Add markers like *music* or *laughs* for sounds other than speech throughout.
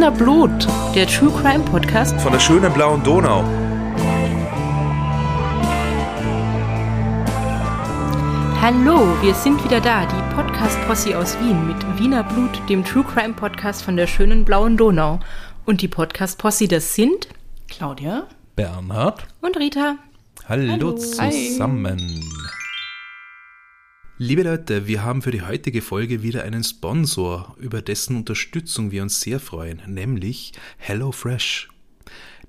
Wiener Blut, der True Crime Podcast von der schönen blauen Donau. Hallo, wir sind wieder da, die Podcast-Posse aus Wien mit Wiener Blut, dem True Crime Podcast von der schönen blauen Donau. Und die Podcast-Posse, das sind Claudia, Bernhard und Rita. Hallo, Hallo. zusammen. Hi. Liebe Leute, wir haben für die heutige Folge wieder einen Sponsor, über dessen Unterstützung wir uns sehr freuen, nämlich HelloFresh.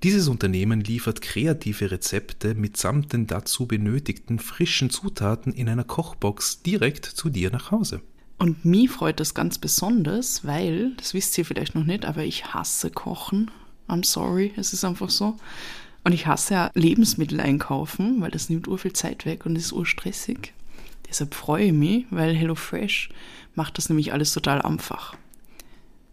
Dieses Unternehmen liefert kreative Rezepte mitsamt den dazu benötigten frischen Zutaten in einer Kochbox direkt zu dir nach Hause. Und mich freut das ganz besonders, weil, das wisst ihr vielleicht noch nicht, aber ich hasse Kochen. I'm sorry, es ist einfach so. Und ich hasse ja Lebensmittel einkaufen, weil das nimmt urviel Zeit weg und ist urstressig. Deshalb freue ich mich, weil HelloFresh macht das nämlich alles total einfach.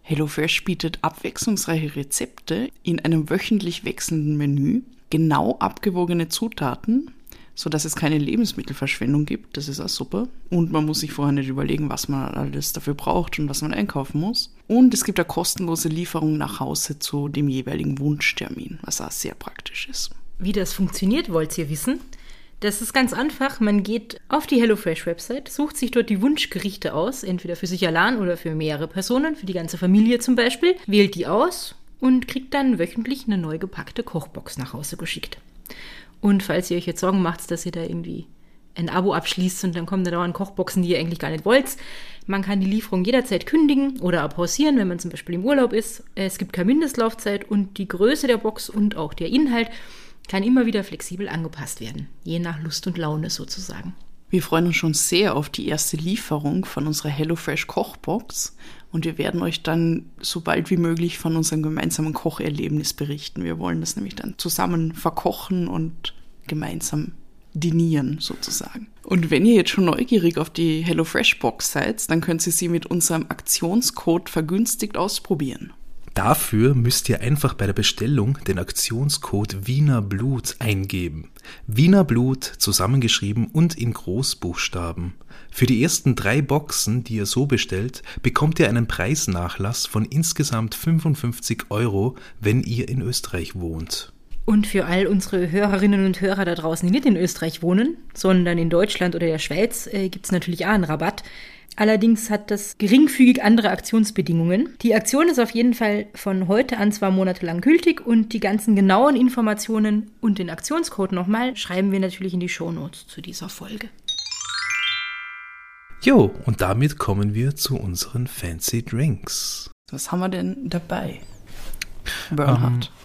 HelloFresh bietet abwechslungsreiche Rezepte in einem wöchentlich wechselnden Menü, genau abgewogene Zutaten, sodass es keine Lebensmittelverschwendung gibt. Das ist auch super. Und man muss sich vorher nicht überlegen, was man alles dafür braucht und was man einkaufen muss. Und es gibt eine kostenlose Lieferung nach Hause zu dem jeweiligen Wunschtermin, was auch sehr praktisch ist. Wie das funktioniert, wollt ihr wissen? Das ist ganz einfach. Man geht auf die HelloFresh-Website, sucht sich dort die Wunschgerichte aus, entweder für sich allein oder für mehrere Personen, für die ganze Familie zum Beispiel, wählt die aus und kriegt dann wöchentlich eine neu gepackte Kochbox nach Hause geschickt. Und falls ihr euch jetzt Sorgen macht, dass ihr da irgendwie ein Abo abschließt und dann kommen da dauernd Kochboxen, die ihr eigentlich gar nicht wollt. Man kann die Lieferung jederzeit kündigen oder pausieren, wenn man zum Beispiel im Urlaub ist. Es gibt keine Mindestlaufzeit und die Größe der Box und auch der Inhalt kann immer wieder flexibel angepasst werden, je nach Lust und Laune sozusagen. Wir freuen uns schon sehr auf die erste Lieferung von unserer HelloFresh Kochbox und wir werden euch dann so bald wie möglich von unserem gemeinsamen Kocherlebnis berichten. Wir wollen das nämlich dann zusammen verkochen und gemeinsam dinieren sozusagen. Und wenn ihr jetzt schon neugierig auf die HelloFresh Box seid, dann könnt ihr sie mit unserem Aktionscode vergünstigt ausprobieren. Dafür müsst ihr einfach bei der Bestellung den Aktionscode Wiener Blut eingeben. Wiener Blut zusammengeschrieben und in Großbuchstaben. Für die ersten drei Boxen, die ihr so bestellt, bekommt ihr einen Preisnachlass von insgesamt 55 Euro, wenn ihr in Österreich wohnt. Und für all unsere Hörerinnen und Hörer da draußen, die nicht in Österreich wohnen, sondern in Deutschland oder der Schweiz, äh, gibt es natürlich auch einen Rabatt. Allerdings hat das geringfügig andere Aktionsbedingungen. Die Aktion ist auf jeden Fall von heute an zwei Monate lang gültig und die ganzen genauen Informationen und den Aktionscode nochmal schreiben wir natürlich in die Shownotes zu dieser Folge. Jo, und damit kommen wir zu unseren Fancy Drinks. Was haben wir denn dabei? Bernhard. Ähm,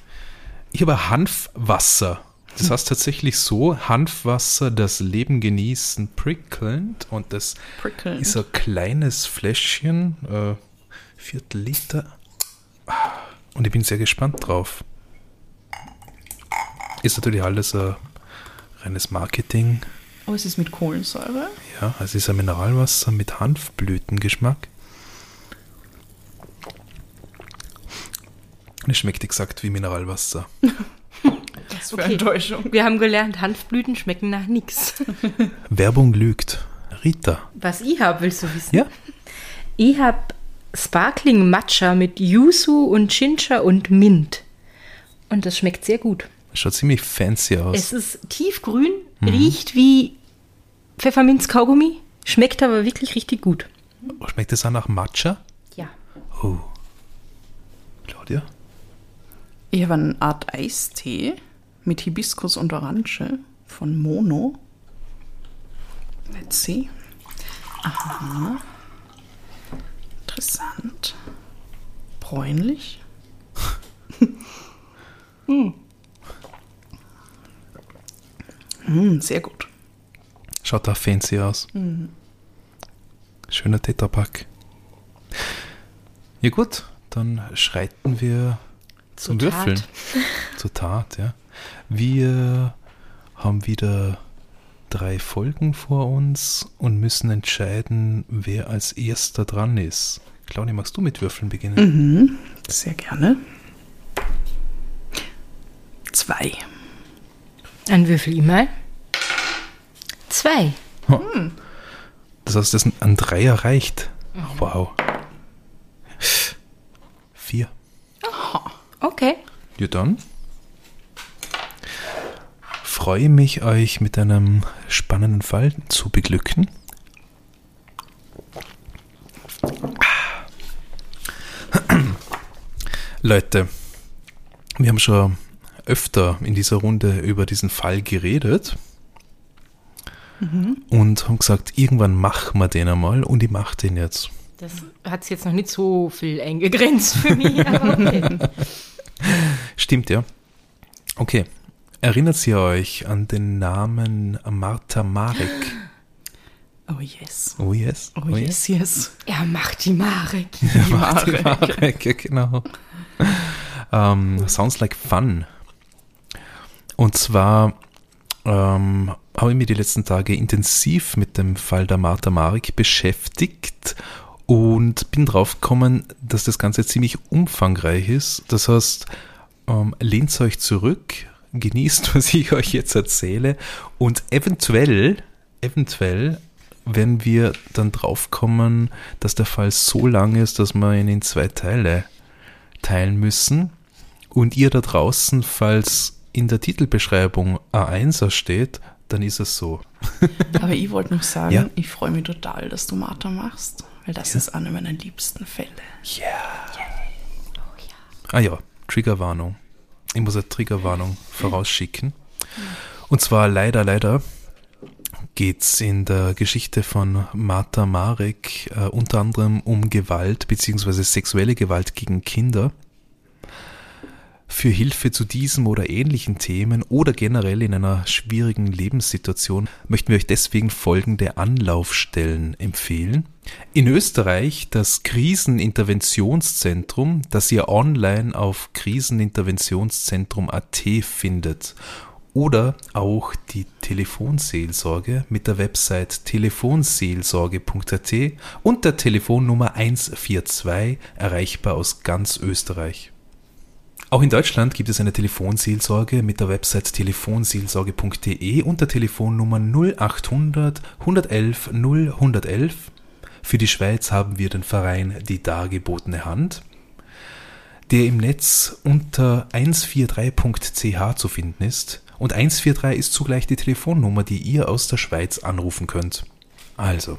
ich habe Hanfwasser das heißt tatsächlich so, Hanfwasser, das Leben genießen, prickelnd. Und das prickelnd. ist ein kleines Fläschchen, äh, Viertel Liter. Und ich bin sehr gespannt drauf. Ist natürlich alles ein reines Marketing. Aber es ist mit Kohlensäure? Ja, es ist ein Mineralwasser mit Hanfblütengeschmack. Es schmeckt exakt wie Mineralwasser. *laughs* Was für okay. Enttäuschung. Wir haben gelernt, Hanfblüten schmecken nach nichts. *laughs* Werbung lügt. Rita. Was ich habe, willst du wissen? Ja. Ich habe Sparkling Matcha mit Yuzu und Ginger und Mint. Und das schmeckt sehr gut. Schaut ziemlich fancy aus. Es ist tiefgrün, mhm. riecht wie Pfefferminz-Kaugummi, schmeckt aber wirklich richtig gut. Schmeckt es auch nach Matcha? Ja. Oh. Claudia? Ich habe eine Art Eistee mit Hibiskus und Orange von Mono. Let's see. Aha. Interessant. Bräunlich. mm. *laughs* Mm, sehr gut. Schaut da fancy aus. Mm. Schöner Tetrapack. Ja gut, dann schreiten wir zum Zur Würfeln. Zur Tat, ja. Wir haben wieder drei Folgen vor uns und müssen entscheiden, wer als erster dran ist. Claudia, magst du mit Würfeln beginnen? Mhm, sehr gerne. Zwei. Ein Würfel immer. Zwei. Hm. Das heißt, das ein Dreier reicht. Mhm. Wow. Vier. Okay. Ja, dann freue mich, euch mit einem spannenden Fall zu beglücken. *clears throat* Leute, wir haben schon öfter in dieser Runde über diesen Fall geredet mhm. und haben gesagt, irgendwann machen wir den einmal und ich mache den jetzt. Das hat es jetzt noch nicht so viel eingegrenzt für mich, aber okay. *laughs* Stimmt, ja. Okay. Erinnert ihr euch an den Namen Martha Marek? Oh yes. Oh yes. Oh, oh yes, yes, yes. Er macht die Marek. Er macht die Marek, ja, genau. Um, ähm, sounds like fun. Und zwar ähm, habe ich mich die letzten Tage intensiv mit dem Fall der Martha Marek beschäftigt und bin drauf gekommen, dass das Ganze ziemlich umfangreich ist. Das heißt, ähm, lehnt euch zurück, genießt, *laughs* was ich euch jetzt erzähle und eventuell, eventuell werden wir dann drauf kommen, dass der Fall so lang ist, dass wir ihn in zwei Teile teilen müssen. Und ihr da draußen, falls in der Titelbeschreibung A1er steht, dann ist es so. *laughs* Aber ich wollte noch sagen, ja? ich freue mich total, dass du Martha machst, weil das ja. ist einer meiner liebsten Fälle. Ja. Yeah. Oh, ja. Ah ja, Triggerwarnung. Ich muss eine Triggerwarnung vorausschicken. Und zwar leider, leider geht es in der Geschichte von Martha Marek äh, unter anderem um Gewalt bzw. sexuelle Gewalt gegen Kinder. Für Hilfe zu diesem oder ähnlichen Themen oder generell in einer schwierigen Lebenssituation möchten wir euch deswegen folgende Anlaufstellen empfehlen. In Österreich das Kriseninterventionszentrum, das ihr online auf kriseninterventionszentrum.at findet oder auch die Telefonseelsorge mit der Website telefonseelsorge.at und der Telefonnummer 142 erreichbar aus ganz Österreich. Auch in Deutschland gibt es eine Telefonseelsorge mit der Website telefonseelsorge.de und der Telefonnummer 0800 111 0111. Für die Schweiz haben wir den Verein Die dargebotene Hand, der im Netz unter 143.ch zu finden ist und 143 ist zugleich die Telefonnummer, die ihr aus der Schweiz anrufen könnt. Also,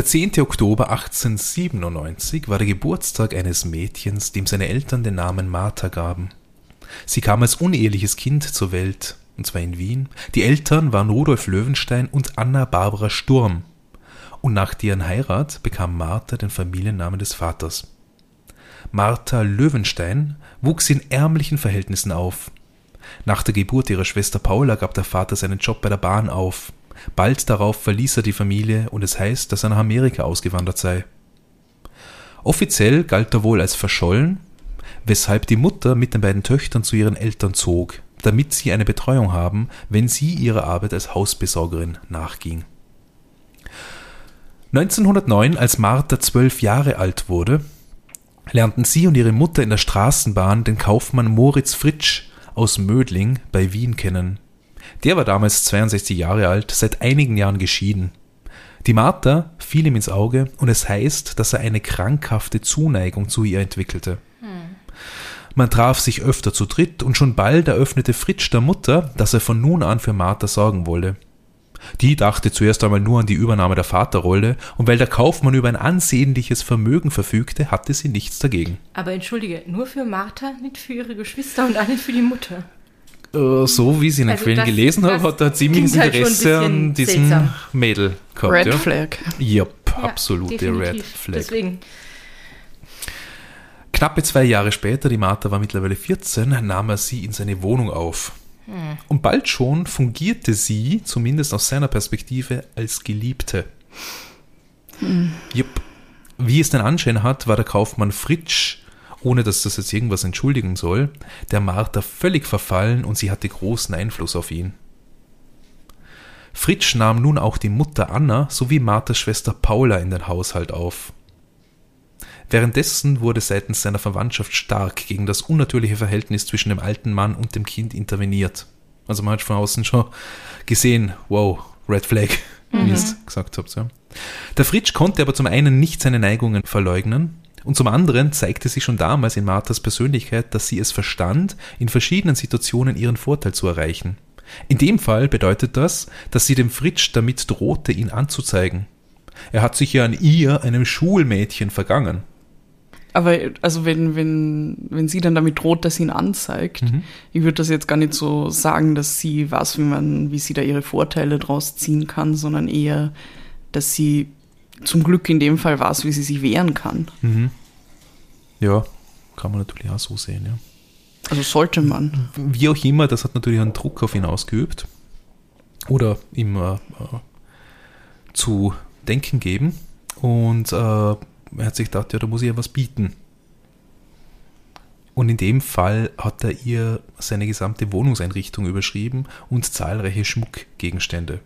der 10. Oktober 1897 war der Geburtstag eines Mädchens, dem seine Eltern den Namen Martha gaben. Sie kam als uneheliches Kind zur Welt, und zwar in Wien. Die Eltern waren Rudolf Löwenstein und Anna Barbara Sturm. Und nach deren Heirat bekam Martha den Familiennamen des Vaters. Martha Löwenstein wuchs in ärmlichen Verhältnissen auf. Nach der Geburt ihrer Schwester Paula gab der Vater seinen Job bei der Bahn auf. Bald darauf verließ er die Familie und es heißt, dass er nach Amerika ausgewandert sei. Offiziell galt er wohl als verschollen, weshalb die Mutter mit den beiden Töchtern zu ihren Eltern zog, damit sie eine Betreuung haben, wenn sie ihrer Arbeit als Hausbesorgerin nachging. 1909, als Martha zwölf Jahre alt wurde, lernten sie und ihre Mutter in der Straßenbahn den Kaufmann Moritz Fritsch aus Mödling bei Wien kennen. Der war damals 62 Jahre alt, seit einigen Jahren geschieden. Die Martha fiel ihm ins Auge und es heißt, dass er eine krankhafte Zuneigung zu ihr entwickelte. Hm. Man traf sich öfter zu dritt und schon bald eröffnete Fritsch der Mutter, dass er von nun an für Martha sorgen wolle. Die dachte zuerst einmal nur an die Übernahme der Vaterrolle und weil der Kaufmann über ein ansehnliches Vermögen verfügte, hatte sie nichts dagegen. Aber entschuldige, nur für Martha, nicht für ihre Geschwister und auch nicht für die Mutter. Äh, so wie ich es in den also Quellen gelesen habe, hat er ziemliches halt Interesse an diesem seltsam. Mädel gehabt. Red ja? Flag. Yep, ja, absolute definitiv. Red Flag. Deswegen. Knappe zwei Jahre später, die Martha war mittlerweile 14, nahm er sie in seine Wohnung auf. Hm. Und bald schon fungierte sie, zumindest aus seiner Perspektive, als Geliebte. Hm. Yep. Wie es den Anschein hat, war der Kaufmann Fritsch ohne dass das jetzt irgendwas entschuldigen soll, der Martha völlig verfallen und sie hatte großen Einfluss auf ihn. Fritsch nahm nun auch die Mutter Anna sowie Marthas Schwester Paula in den Haushalt auf. Währenddessen wurde seitens seiner Verwandtschaft stark gegen das unnatürliche Verhältnis zwischen dem alten Mann und dem Kind interveniert. Also man hat von außen schon gesehen, wow, Red Flag, mhm. wie ihr es gesagt habt. Ja. Der Fritsch konnte aber zum einen nicht seine Neigungen verleugnen Und zum anderen zeigte sich schon damals in Marthas Persönlichkeit, dass sie es verstand, in verschiedenen Situationen ihren Vorteil zu erreichen. In dem Fall bedeutet das, dass sie dem Fritsch damit drohte, ihn anzuzeigen. Er hat sich ja an ihr, einem Schulmädchen, vergangen. Aber also wenn, wenn, wenn sie dann damit droht, dass sie ihn anzeigt, mhm. ich würde das jetzt gar nicht so sagen, dass sie weiß, wie man, wie sie da ihre Vorteile draus ziehen kann, sondern eher, dass sie zum Glück in dem Fall weiß, wie sie sich wehren kann. Mhm. Ja, kann man natürlich auch so sehen, ja. Also sollte man. Wie auch immer, das hat natürlich einen Druck auf ihn ausgeübt. Oder ihm äh, zu denken geben. Und äh, er hat sich gedacht, ja, da muss ich ja was bieten. Und in dem Fall hat er ihr seine gesamte Wohnungseinrichtung überschrieben und zahlreiche Schmuckgegenstände.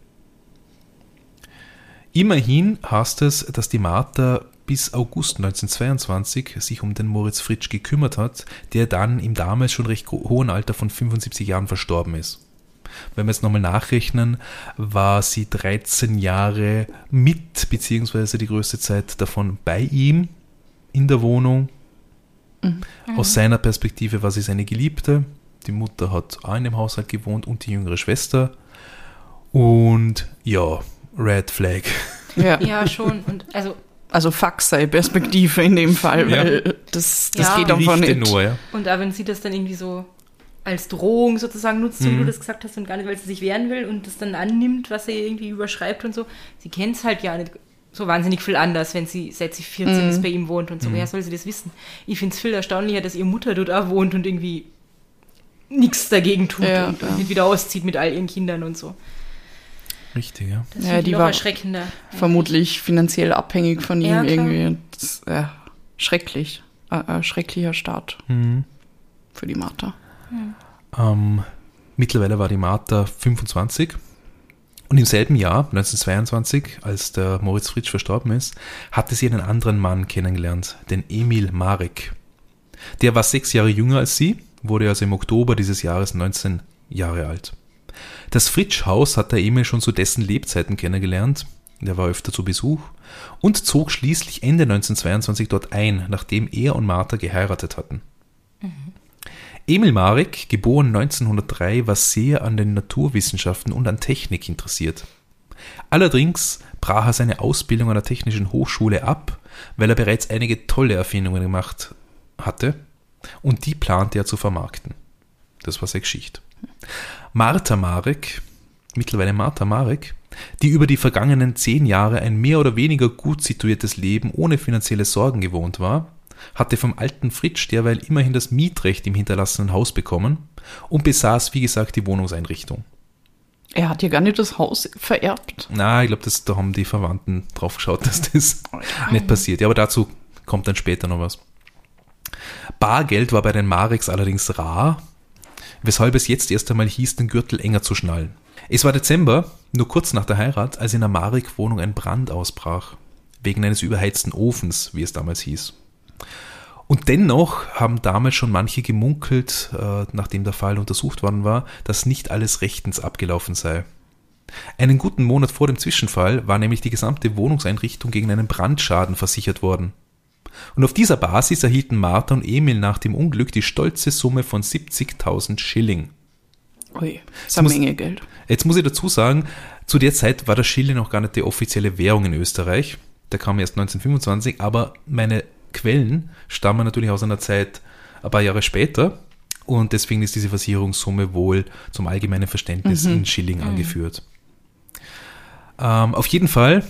Immerhin heißt es, dass die Martha bis August 1922 sich um den Moritz Fritsch gekümmert hat, der dann im damals schon recht hohen Alter von 75 Jahren verstorben ist. Wenn wir jetzt nochmal nachrechnen, war sie 13 Jahre mit, beziehungsweise die größte Zeit davon bei ihm in der Wohnung. Mhm. Aus seiner Perspektive war sie seine Geliebte. Die Mutter hat auch in dem Haushalt gewohnt und die jüngere Schwester. Und ja, Red Flag. Ja, *laughs* ja schon. Und also also Faxei-Perspektive in dem Fall, weil ja. das, das ja. geht einfach nicht. Nur, ja. Und auch wenn sie das dann irgendwie so als Drohung sozusagen nutzt, mhm. wie du das gesagt hast, und gar nicht, weil sie sich wehren will und das dann annimmt, was er irgendwie überschreibt und so. Sie kennt es halt ja nicht so wahnsinnig viel anders, wenn sie seit sie 14 mhm. ist bei ihm wohnt und so. Mhm. Woher soll sie das wissen? Ich finde es viel erstaunlicher, dass ihre Mutter dort auch wohnt und irgendwie nichts dagegen tut ja, und, und wieder auszieht mit all ihren Kindern und so. Richtig, ja. Das ja, die war erschreckender. Vermutlich finanziell abhängig von ihm ja, irgendwie. Das, äh, schrecklich. Äh, äh, schrecklicher Start mhm. für die Martha. Ähm, mittlerweile war die Martha 25 und im selben Jahr, 1922, als der Moritz Fritsch verstorben ist, hatte sie einen anderen Mann kennengelernt, den Emil Marek. Der war sechs Jahre jünger als sie, wurde also im Oktober dieses Jahres 19 Jahre alt. Das Fritsch-Haus hat der Emil schon zu dessen Lebzeiten kennengelernt, der war öfter zu Besuch und zog schließlich Ende 1922 dort ein, nachdem er und Martha geheiratet hatten. Mhm. Emil Marek, geboren 1903, war sehr an den Naturwissenschaften und an Technik interessiert. Allerdings brach er seine Ausbildung an der Technischen Hochschule ab, weil er bereits einige tolle Erfindungen gemacht hatte und die plante er zu vermarkten. Das war seine Geschichte. Martha Marek, mittlerweile Martha Marek, die über die vergangenen zehn Jahre ein mehr oder weniger gut situiertes Leben ohne finanzielle Sorgen gewohnt war, hatte vom alten Fritsch derweil immerhin das Mietrecht im hinterlassenen Haus bekommen und besaß, wie gesagt, die Wohnungseinrichtung. Er hat ja gar nicht das Haus vererbt. Na, ich glaube, da haben die Verwandten drauf geschaut, dass das *laughs* nicht passiert. Ja, aber dazu kommt dann später noch was. Bargeld war bei den Mareks allerdings rar, weshalb es jetzt erst einmal hieß, den Gürtel enger zu schnallen. Es war Dezember, nur kurz nach der Heirat, als in der Marek-Wohnung ein Brand ausbrach. Wegen eines überheizten Ofens, wie es damals hieß. Und dennoch haben damals schon manche gemunkelt, äh, nachdem der Fall untersucht worden war, dass nicht alles rechtens abgelaufen sei. Einen guten Monat vor dem Zwischenfall war nämlich die gesamte Wohnungseinrichtung gegen einen Brandschaden versichert worden. Und auf dieser Basis erhielten Martha und Emil nach dem Unglück die stolze Summe von 70.000 Schilling. Ui, das ist eine Menge Geld. Jetzt muss ich dazu sagen, zu der Zeit war der Schilling noch gar nicht die offizielle Währung in Österreich. Der kam erst 1925, aber meine Quellen stammen natürlich aus einer Zeit ein paar Jahre später und deswegen ist diese Versicherungssumme wohl zum allgemeinen Verständnis mhm. in Schilling mhm. angeführt. Ähm, auf jeden Fall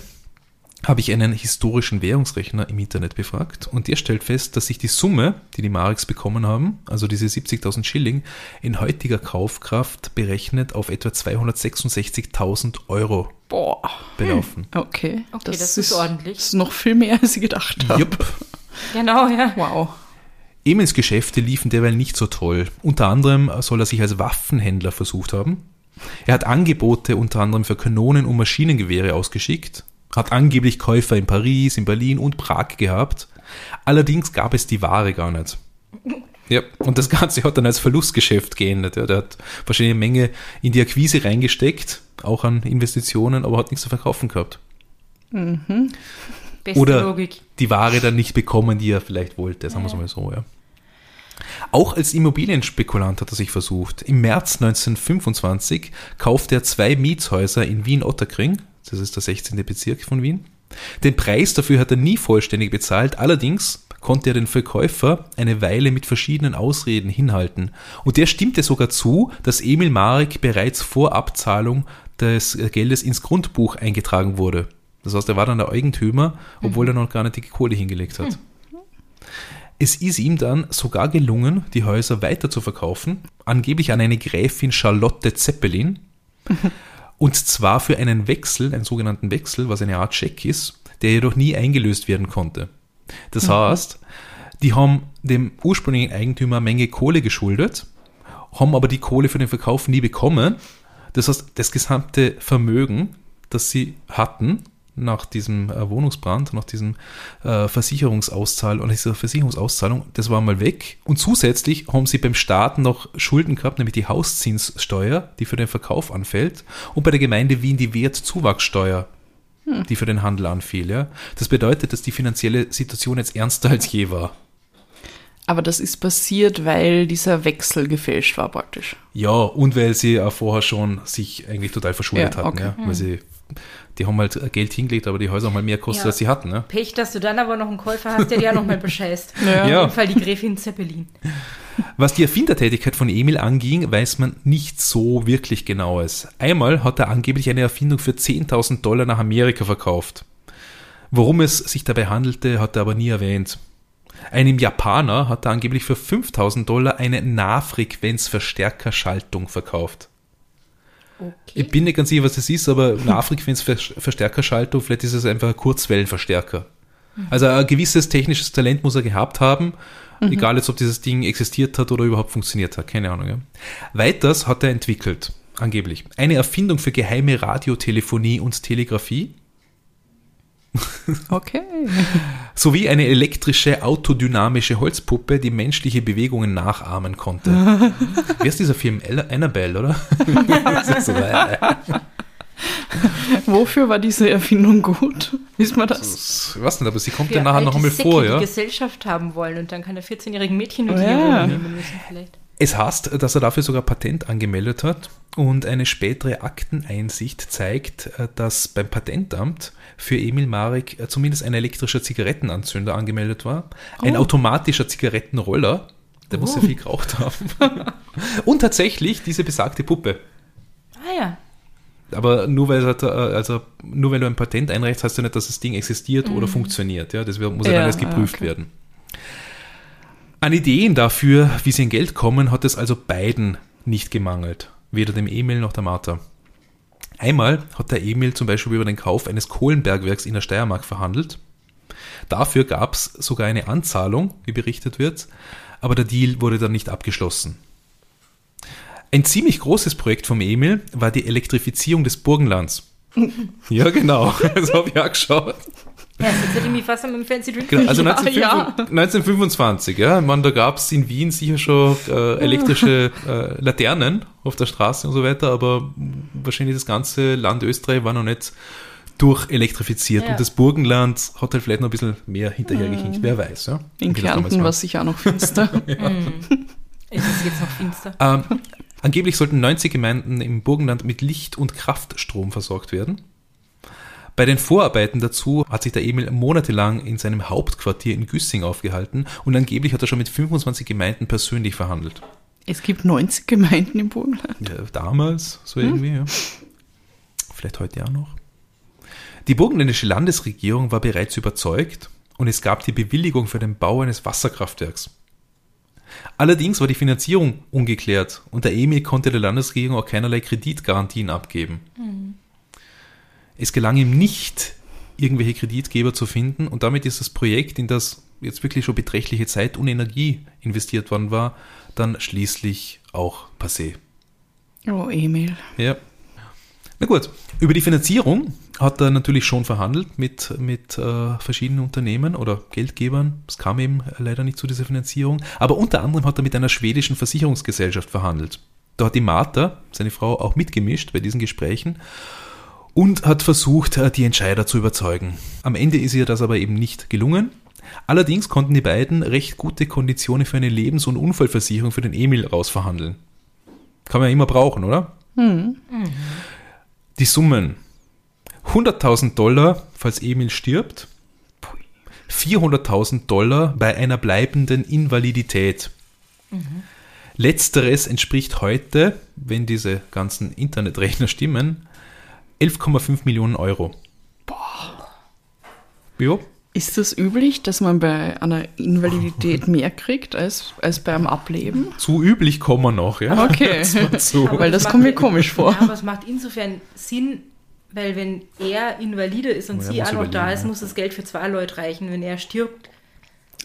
habe ich einen historischen Währungsrechner im Internet befragt und der stellt fest, dass sich die Summe, die die Mareks bekommen haben, also diese 70.000 Schilling, in heutiger Kaufkraft berechnet auf etwa 266.000 Euro Boah. belaufen. Okay, okay das, das ist, ordentlich. Das ist noch viel mehr, als ich gedacht habe. Jupp. Genau, ja. Wow. Emils Geschäfte liefen derweil nicht so toll. Unter anderem soll er sich als Waffenhändler versucht haben. Er hat Angebote unter anderem für Kanonen und Maschinengewehre ausgeschickt, hat angeblich Käufer in Paris, in Berlin und Prag gehabt. Allerdings gab es die Ware gar nicht. Ja, und das Ganze hat dann als Verlustgeschäft geendet. Ja, der hat wahrscheinlich eine Menge in die Akquise reingesteckt, auch an Investitionen, aber hat nichts zu verkaufen gehabt. Mhm. Beste Oder Logik. die Ware dann nicht bekommen, die er vielleicht wollte, sagen wir es mal so, ja. Auch als Immobilienspekulant hat er sich versucht. Im März 1925 kaufte er zwei Mietshäuser in Wien-Otterkring, das ist der 16. Bezirk von Wien. Den Preis dafür hat er nie vollständig bezahlt, allerdings konnte er den Verkäufer eine Weile mit verschiedenen Ausreden hinhalten. Und der stimmte sogar zu, dass Emil Marek bereits vor Abzahlung des Geldes ins Grundbuch eingetragen wurde. Das heißt, er war dann der Eigentümer, obwohl er noch gar nicht die Kohle hingelegt hat. Es ist ihm dann sogar gelungen, die Häuser weiter zu verkaufen, angeblich an eine Gräfin Charlotte Zeppelin. Und zwar für einen Wechsel, einen sogenannten Wechsel, was eine Art Scheck ist, der jedoch nie eingelöst werden konnte. Das heißt, die haben dem ursprünglichen Eigentümer eine Menge Kohle geschuldet, haben aber die Kohle für den Verkauf nie bekommen. Das heißt, das gesamte Vermögen, das sie hatten, nach diesem äh, Wohnungsbrand, nach diesem äh, Versicherungsauszahl oder dieser Versicherungsauszahlung, das war mal weg. Und zusätzlich haben sie beim Staat noch Schulden gehabt, nämlich die Hauszinssteuer, die für den Verkauf anfällt, und bei der Gemeinde Wien die Wertzuwachssteuer, die für den Handel anfiel. Ja. Das bedeutet, dass die finanzielle Situation jetzt ernster als je war. Aber das ist passiert, weil dieser Wechsel gefälscht war praktisch. Ja, und weil sie auch vorher schon sich eigentlich total verschuldet Ja, hatten. okay. Ja, weil sie, die haben halt Geld hingelegt, aber die Häuser haben halt mehr gekostet, Ja. als sie hatten. Ne? Pech, dass du dann aber noch einen Käufer hast, der dir auch noch mal bescheißt. *laughs* Ja. Auf Ja. jeden Fall die Gräfin Zeppelin. Was die Erfindertätigkeit von Emil anging, weiß man nicht so wirklich genaues. Einmal hat er angeblich eine Erfindung für 10.000 Dollar nach Amerika verkauft. Worum es sich dabei handelte, hat er aber nie erwähnt. Einem Japaner hat er angeblich für 5000 Dollar eine Nahfrequenzverstärkerschaltung verkauft. Ich Okay. bin nicht ganz sicher, was das ist, aber Nahfrequenzverstärkerschaltung, vielleicht ist es einfach ein Kurzwellenverstärker. Also ein gewisses technisches Talent muss er gehabt haben, egal jetzt, ob dieses Ding existiert hat oder überhaupt funktioniert hat, keine Ahnung. Ja. Weiters hat er entwickelt, angeblich, eine Erfindung für geheime Radiotelefonie und Telegrafie Okay. *laughs* sowie eine elektrische autodynamische Holzpuppe, die menschliche Bewegungen nachahmen konnte. *laughs* Wie ist dieser Film? Annabelle, oder? *laughs* So, äh, Wofür war diese Erfindung gut? Wisst man das? ich weiß nicht, aber sie kommt Für ja nachher noch einmal vor, die ja. Gesellschaft haben wollen und dann kann der 14-jährigen Mädchen mit Oh ihr ja. rumnehmen müssen vielleicht. Es heißt, dass er dafür sogar Patent angemeldet hat und eine spätere Akteneinsicht zeigt, äh, dass beim Patentamt für Emil Marek äh, zumindest ein elektrischer Zigarettenanzünder angemeldet war, ein Oh. automatischer Zigarettenroller, der muss ja Oh. viel geraucht haben, *laughs* und tatsächlich diese besagte Puppe. Ah ja. Aber nur weil, äh, also, nur weil du ein Patent einreichst, heißt ja nicht, dass das Ding existiert oder funktioniert. Ja? Das muss ja, dann erst geprüft okay. werden. An Ideen dafür, wie sie in Geld kommen, hat es also beiden nicht gemangelt. Weder dem Emil noch der Martha. Einmal hat der Emil zum Beispiel über den Kauf eines Kohlenbergwerks in der Steiermark verhandelt. Dafür gab es sogar eine Anzahlung, wie berichtet wird, aber der Deal wurde dann nicht abgeschlossen. Ein ziemlich großes Projekt vom Emil war die Elektrifizierung des Burgenlands. *laughs* ja, genau. *laughs* Das habe ich auch geschaut. Ja, jetzt hätte ich mich fast an meinem Fancy Drink Genau, also Ja, 1925, ja. 1925, ja. Ich meine, da gab es in Wien sicher schon äh, elektrische *laughs* äh, Laternen auf der Straße und so weiter, aber wahrscheinlich das ganze Land Österreich war noch nicht durchelektrifiziert. Ja. Und das Burgenland hat halt vielleicht noch ein bisschen mehr hinterhergehinkt, wer weiß. Ja, In das Kärnten war. es sicher auch noch finster. *laughs* Ist es jetzt noch finster? Ähm, angeblich sollten 90 Gemeinden im Burgenland mit Licht- und Kraftstrom versorgt werden. Bei den Vorarbeiten dazu hat sich der Emil monatelang in seinem Hauptquartier in Güssing aufgehalten und angeblich hat er schon mit 25 Gemeinden persönlich verhandelt. Es gibt 90 Gemeinden im Burgenland. Ja, damals, so irgendwie, ja. Vielleicht heute auch noch. Die burgenländische Landesregierung war bereits überzeugt und es gab die Bewilligung für den Bau eines Wasserkraftwerks. Allerdings war die Finanzierung ungeklärt und der Emil konnte der Landesregierung auch keinerlei Kreditgarantien abgeben. Es gelang ihm nicht, irgendwelche Kreditgeber zu finden und damit ist das Projekt, in das jetzt wirklich schon beträchtliche Zeit und Energie investiert worden war, dann schließlich auch passé. Oh, Emil. Ja. Na gut, über die Finanzierung hat er natürlich schon verhandelt mit, mit äh, verschiedenen Unternehmen oder Geldgebern. Es kam eben leider nicht zu dieser Finanzierung. Aber unter anderem hat er mit einer schwedischen Versicherungsgesellschaft verhandelt. Da hat die Martha, seine Frau, auch mitgemischt bei diesen Gesprächen. Und hat versucht, die Entscheider zu überzeugen. Am Ende ist ihr das aber eben nicht gelungen. Allerdings konnten die beiden recht gute Konditionen für eine Lebens- und Unfallversicherung für den Emil rausverhandeln. Kann man ja immer brauchen, oder? Mhm. Die Summen 100.000 Dollar, falls Emil stirbt, 400.000 Dollar bei einer bleibenden Invalidität. Mhm. Letzteres entspricht heute, wenn diese ganzen Internetrechner stimmen, 11,5 Millionen Euro. Boah. Ja. Ist das üblich, dass man bei einer Invalidität *laughs* mehr kriegt als, als beim Ableben? Zu üblich kommen wir noch, ja. Okay. *laughs* Das so. Weil das, kommt mir komisch vor. Ja, aber es macht insofern Sinn, weil wenn er invalide ist und ja, sie auch noch da ist, muss das Geld für zwei Leute reichen. Wenn er stirbt,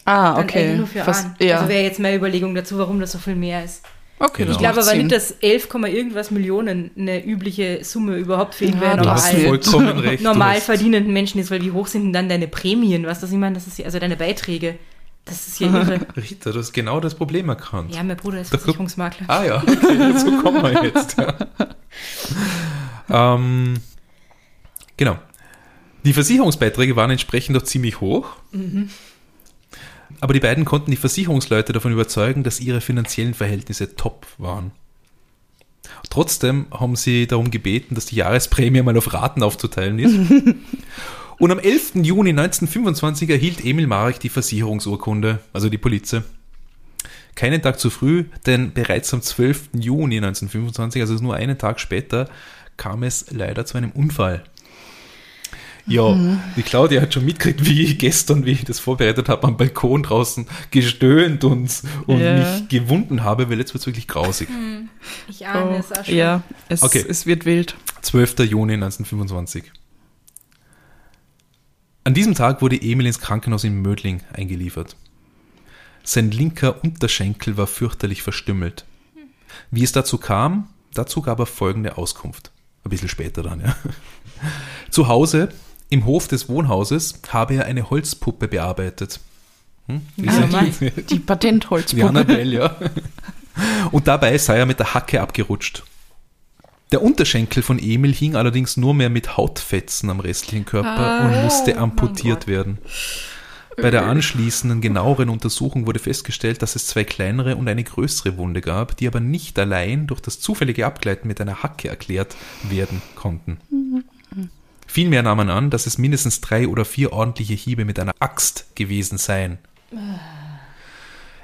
ah, okay. nur für Fast, einen. Ja. Also wäre jetzt meine Überlegung dazu, warum das so viel mehr ist. Okay, genau. Ich glaube aber nicht, dass 11, irgendwas Millionen eine übliche Summe überhaupt für irgendwer ja, *laughs* normal, recht, normal verdienenden Menschen ist, weil wie hoch sind denn dann deine Prämien? Was das ich meine, das ist also deine Beiträge. Das ist ja irre. *laughs* Rita, du hast genau das Problem erkannt. Ja, mein Bruder ist Versicherungsmakler. Ah ja, okay, so kommen wir jetzt. Ja. *laughs* ähm, genau. Die Versicherungsbeiträge waren entsprechend doch ziemlich hoch. Mhm. Aber die beiden konnten die Versicherungsleute davon überzeugen, dass ihre finanziellen Verhältnisse top waren. Trotzdem haben sie darum gebeten, dass die Jahresprämie mal auf Raten aufzuteilen ist. *laughs* Und am 11. Juni 1925 erhielt Emil Marek die Versicherungsurkunde, also die Polizei. Keinen Tag zu früh, denn bereits am 12. Juni 1925, also nur einen Tag später, kam es leider zu einem Unfall. Ja, mhm. die Claudia hat schon mitgekriegt, wie ich gestern, wie ich das vorbereitet habe, am Balkon draußen gestöhnt und, und ja. mich gewunden habe, weil jetzt wird es wirklich grausig. Mhm. Ich ahne oh, es auch schon. Ja, es, okay. es wird wild. 12. Juni 1925. An diesem Tag wurde Emil ins Krankenhaus in Mödling eingeliefert. Sein linker Unterschenkel war fürchterlich verstümmelt. Wie es dazu kam, dazu gab er folgende Auskunft. Ein bisschen später dann, ja. Zu Hause im Hof des Wohnhauses habe er eine Holzpuppe bearbeitet. Hm? Ah, die, die Patentholzpuppe. Die Annabelle, ja. Und dabei sei er mit der Hacke abgerutscht. Der Unterschenkel von Emil hing allerdings nur mehr mit Hautfetzen am restlichen Körper ah, und musste amputiert werden. Bei der anschließenden genaueren Untersuchung wurde festgestellt, dass es zwei kleinere und eine größere Wunde gab, die aber nicht allein durch das zufällige Abgleiten mit einer Hacke erklärt werden konnten. Mhm. Vielmehr nahm man an, dass es mindestens drei oder vier ordentliche Hiebe mit einer Axt gewesen seien.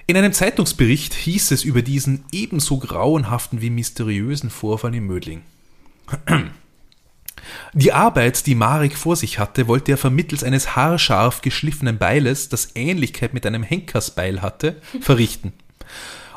In einem Zeitungsbericht hieß es über diesen ebenso grauenhaften wie mysteriösen Vorfall in Mödling. *clears throat* Die Arbeit, die Marek vor sich hatte, wollte er vermittels eines haarscharf geschliffenen Beiles, das Ähnlichkeit mit einem Henkersbeil hatte, *laughs* verrichten.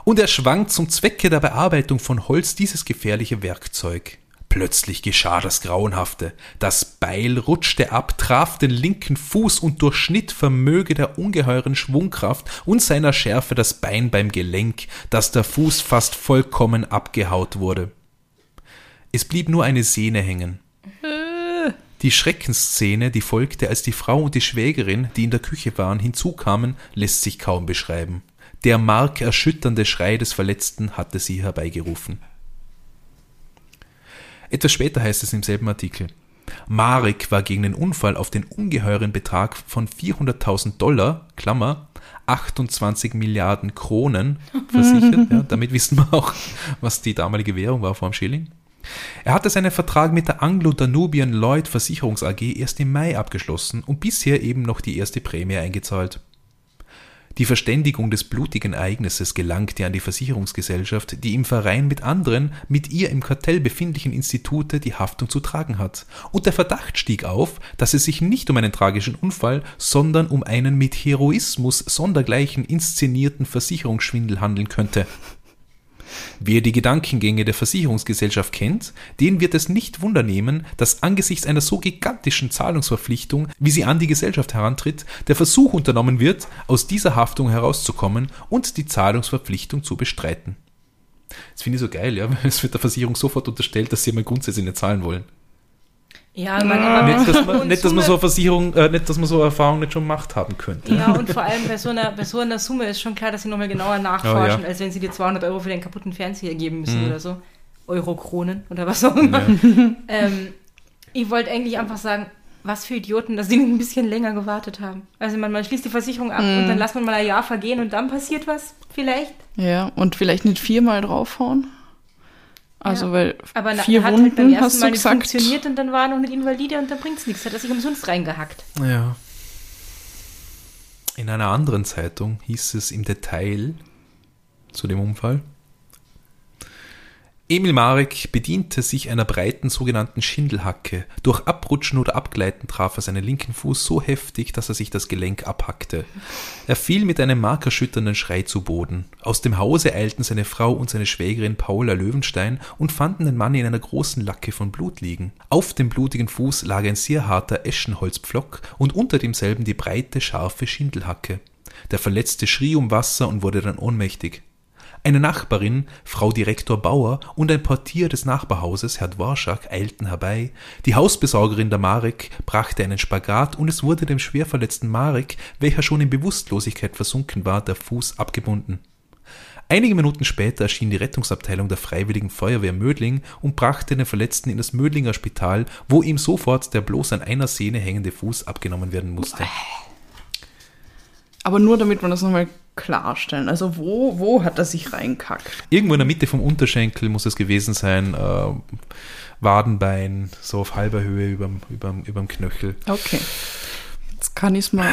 Und er schwang zum Zwecke der Bearbeitung von Holz dieses gefährliche Werkzeug. Plötzlich geschah das Grauenhafte. Das Beil rutschte ab, traf den linken Fuß und durchschnitt vermöge der ungeheuren Schwungkraft und seiner Schärfe das Bein beim Gelenk, dass der Fuß fast vollkommen abgehaut wurde. Es blieb nur eine Sehne hängen. Die Schreckensszene, die folgte, als die Frau und die Schwägerin, die in der Küche waren, hinzukamen, lässt sich kaum beschreiben. Der markerschütternde Schrei des Verletzten hatte sie herbeigerufen. Etwas später heißt es im selben Artikel. Marek war gegen den Unfall auf den ungeheuren Betrag von 400.000 Dollar, Klammer, 28 Milliarden Kronen versichert. ja, damit wissen wir auch, was die damalige Währung war vor dem Schilling. Er hatte seinen Vertrag mit der Anglo-Danubian Lloyd Versicherungs AG erst im Mai abgeschlossen und bisher eben noch die erste Prämie eingezahlt. Die Verständigung des blutigen Ereignisses gelangte an die Versicherungsgesellschaft, die im Verein mit anderen, mit ihr im Kartell befindlichen Institute die Haftung zu tragen hat. Und der Verdacht stieg auf, dass es sich nicht um einen tragischen Unfall, sondern um einen mit Heroismus sondergleichen inszenierten Versicherungsschwindel handeln könnte. Wer die Gedankengänge der Versicherungsgesellschaft kennt, den wird es nicht wundernehmen, dass angesichts einer so gigantischen Zahlungsverpflichtung, wie sie an die Gesellschaft herantritt, der Versuch unternommen wird, aus dieser Haftung herauszukommen und die Zahlungsverpflichtung zu bestreiten. Das finde ich so geil, ja, es wird der Versicherung sofort unterstellt, dass sie mal grundsätzlich nicht zahlen wollen. Ja, man, aber nicht, dass man, nicht, dass man so eine Versicherung, äh, nicht, dass man so eine Erfahrung nicht schon gemacht haben könnte. Ja, und vor allem bei so einer, bei so einer Summe ist schon klar, dass sie nochmal genauer nachforschen, oh, ja. als wenn sie dir 200 Euro für den kaputten Fernseher geben müssen mhm. oder so. Euro-Kronen oder was auch immer. Ja. *laughs* ähm, Ich wollte eigentlich einfach sagen, was für Idioten, dass sie ein bisschen länger gewartet haben. Also man, man schließt die Versicherung ab mm. und dann lässt man mal ein Jahr vergehen und dann passiert was, vielleicht. Ja, und vielleicht nicht viermal draufhauen. Also, ja. weil Aber vier hat Wunden halt beim ersten hast Mal du gesagt. funktioniert und dann war er noch nicht invalide und dann bringt es nichts. Hat er sich umsonst reingehackt. Ja. In einer anderen Zeitung hieß es im Detail zu dem Unfall, Emil Marek bediente sich einer breiten sogenannten Schindelhacke. Durch Abrutschen oder Abgleiten traf er seinen linken Fuß so heftig, dass er sich das Gelenk abhackte. Er fiel mit einem markerschütternden Schrei zu Boden. Aus dem Hause eilten seine Frau und seine Schwägerin Paula Löwenstein und fanden den Mann in einer großen Lacke von Blut liegen. Auf dem blutigen Fuß lag ein sehr harter Eschenholzpflock und unter demselben die breite, scharfe Schindelhacke. Der Verletzte schrie um Wasser und wurde dann ohnmächtig. Eine Nachbarin, Frau Direktor Bauer, und ein Portier des Nachbarhauses, Herr Dworschak, eilten herbei. Die Hausbesorgerin der Marek brachte einen Spagat und es wurde dem schwer verletzten Marek, welcher schon in Bewusstlosigkeit versunken war, der Fuß abgebunden. Einige Minuten später erschien die Rettungsabteilung der Freiwilligen Feuerwehr Mödling und brachte den Verletzten in das Mödlinger Spital, wo ihm sofort der bloß an einer Sehne hängende Fuß abgenommen werden musste. Aber nur damit man das nochmal klarstellen. Also wo, wo hat er sich reinkackt? Irgendwo in der Mitte vom Unterschenkel muss es gewesen sein. Äh, Wadenbein, so auf halber Höhe überm, überm, überm Knöchel. Okay. Jetzt kann ich es mal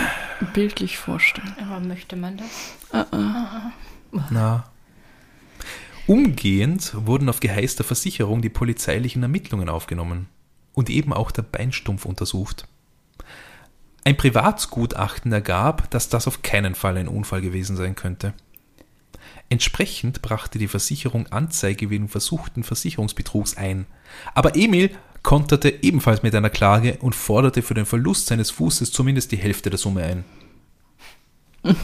bildlich vorstellen. Aber möchte man das? Uh -uh. Na. Umgehend wurden auf Geheiß der Versicherung die polizeilichen Ermittlungen aufgenommen und eben auch der Beinstumpf untersucht. Ein Privatsgutachten ergab, dass das auf keinen Fall ein Unfall gewesen sein könnte. Entsprechend brachte die Versicherung Anzeige wegen versuchten Versicherungsbetrugs ein. Aber Emil konterte ebenfalls mit einer Klage und forderte für den Verlust seines Fußes zumindest die Hälfte der Summe ein. *laughs*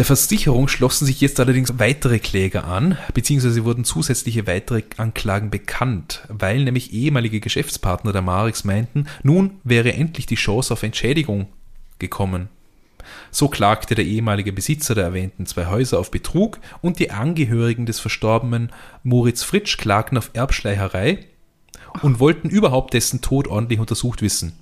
Der Versicherung schlossen sich jetzt allerdings weitere Kläger an, beziehungsweise wurden zusätzliche weitere Anklagen bekannt, weil nämlich ehemalige Geschäftspartner der Marix meinten, nun wäre endlich die Chance auf Entschädigung gekommen. So klagte der ehemalige Besitzer der erwähnten zwei Häuser auf Betrug und die Angehörigen des Verstorbenen Moritz Fritsch klagten auf Erbschleicherei und wollten überhaupt dessen Tod ordentlich untersucht wissen.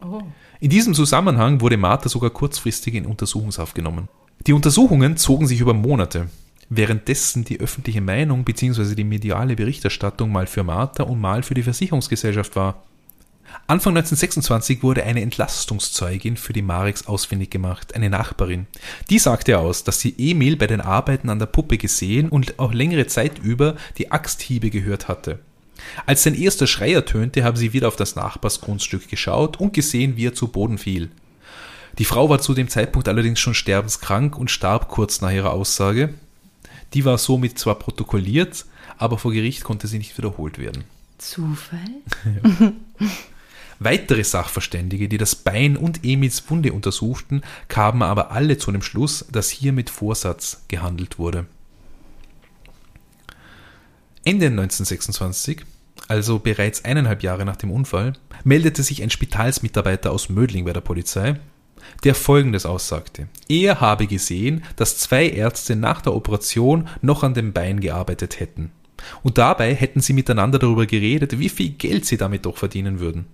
Oh. In diesem Zusammenhang wurde Martha sogar kurzfristig in Untersuchungshaft genommen. Die Untersuchungen zogen sich über Monate, währenddessen die öffentliche Meinung bzw. die mediale Berichterstattung mal für Martha und mal für die Versicherungsgesellschaft war. Anfang 1926 wurde eine Entlastungszeugin für die Marix ausfindig gemacht, eine Nachbarin. Die sagte aus, dass sie Emil bei den Arbeiten an der Puppe gesehen und auch längere Zeit über die Axthiebe gehört hatte. Als sein erster Schrei ertönte, haben sie wieder auf das Nachbarsgrundstück geschaut und gesehen, wie er zu Boden fiel. Die Frau war zu dem Zeitpunkt allerdings schon sterbenskrank und starb kurz nach ihrer Aussage. Die war somit zwar protokolliert, aber vor Gericht konnte sie nicht wiederholt werden. Zufall? ja. *laughs* Weitere Sachverständige, die das Bein und Emils Wunde untersuchten, kamen aber alle zu dem Schluss, dass hier mit Vorsatz gehandelt wurde. Ende 1926, also bereits eineinhalb Jahre nach dem Unfall, meldete sich ein Spitalsmitarbeiter aus Mödling bei der Polizei der Folgendes aussagte. Er habe gesehen, dass zwei Ärzte nach der Operation noch an dem Bein gearbeitet hätten. Und dabei hätten sie miteinander darüber geredet, wie viel Geld sie damit doch verdienen würden.